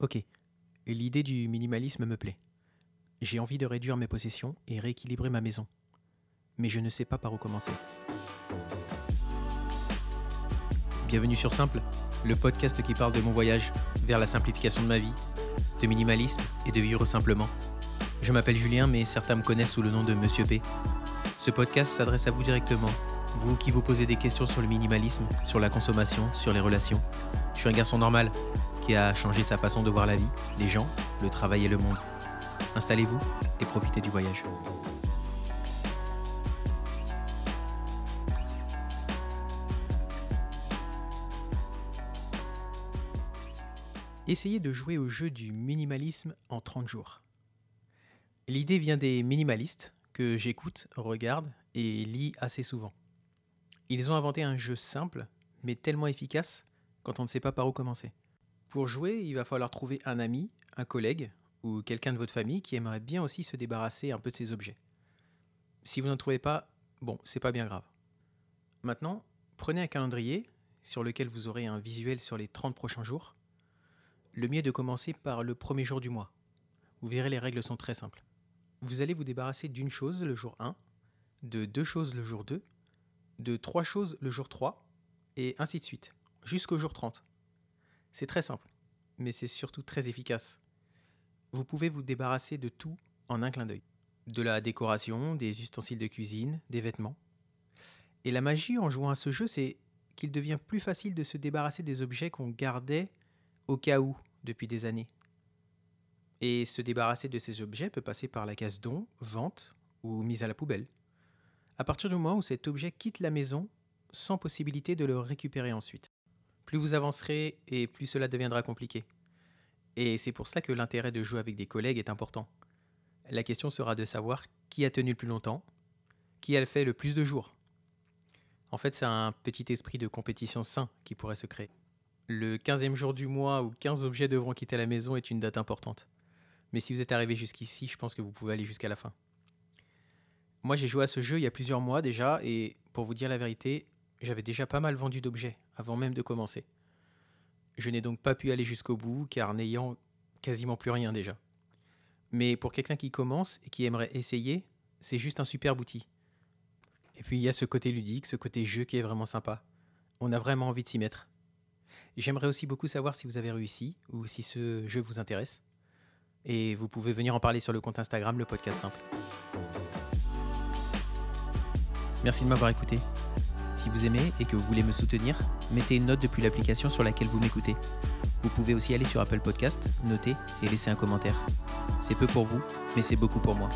Ok, l'idée du minimalisme me plaît. J'ai envie de réduire mes possessions et rééquilibrer ma maison. Mais je ne sais pas par où commencer. Bienvenue sur Simple, le podcast qui parle de mon voyage vers la simplification de ma vie, de minimalisme et de vivre simplement. Je m'appelle Julien, mais certains me connaissent sous le nom de Monsieur P. Ce podcast s'adresse à vous directement, vous qui vous posez des questions sur le minimalisme, sur la consommation, sur les relations. Je suis un garçon normal qui a changé sa façon de voir la vie, les gens, le travail et le monde. Installez-vous et profitez du voyage. Essayez de jouer au jeu du minimalisme en 30 jours. L'idée vient des minimalistes que j'écoute, regarde et lis assez souvent. Ils ont inventé un jeu simple, mais tellement efficace quand on ne sait pas par où commencer. Pour jouer, il va falloir trouver un ami, un collègue ou quelqu'un de votre famille qui aimerait bien aussi se débarrasser un peu de ces objets. Si vous n'en trouvez pas, bon, c'est pas bien grave. Maintenant, prenez un calendrier sur lequel vous aurez un visuel sur les 30 prochains jours. Le mieux est de commencer par le premier jour du mois. Vous verrez, les règles sont très simples. Vous allez vous débarrasser d'une chose le jour 1, de deux choses le jour 2, de trois choses le jour 3, et ainsi de suite, jusqu'au jour 30. C'est très simple, mais c'est surtout très efficace. Vous pouvez vous débarrasser de tout en un clin d'œil. De la décoration, des ustensiles de cuisine, des vêtements. Et la magie en jouant à ce jeu, c'est qu'il devient plus facile de se débarrasser des objets qu'on gardait au cas où depuis des années. Et se débarrasser de ces objets peut passer par la case don, vente ou mise à la poubelle. À partir du moment où cet objet quitte la maison sans possibilité de le récupérer ensuite. Plus vous avancerez et plus cela deviendra compliqué. Et c'est pour cela que l'intérêt de jouer avec des collègues est important. La question sera de savoir qui a tenu le plus longtemps, qui a fait le plus de jours. En fait, c'est un petit esprit de compétition sain qui pourrait se créer. Le 15e jour du mois où 15 objets devront quitter la maison est une date importante. Mais si vous êtes arrivé jusqu'ici, je pense que vous pouvez aller jusqu'à la fin. Moi, j'ai joué à ce jeu il y a plusieurs mois déjà, et pour vous dire la vérité, j'avais déjà pas mal vendu d'objets avant même de commencer. Je n'ai donc pas pu aller jusqu'au bout car n'ayant quasiment plus rien déjà. Mais pour quelqu'un qui commence et qui aimerait essayer, c'est juste un super outil. Et puis il y a ce côté ludique, ce côté jeu qui est vraiment sympa. On a vraiment envie de s'y mettre. J'aimerais aussi beaucoup savoir si vous avez réussi ou si ce jeu vous intéresse. Et vous pouvez venir en parler sur le compte Instagram, le podcast simple. Merci de m'avoir écouté. Si vous aimez et que vous voulez me soutenir, mettez une note depuis l'application sur laquelle vous m'écoutez. Vous pouvez aussi aller sur Apple Podcast, noter et laisser un commentaire. C'est peu pour vous, mais c'est beaucoup pour moi.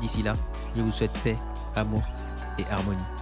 D'ici là, je vous souhaite paix, amour et harmonie.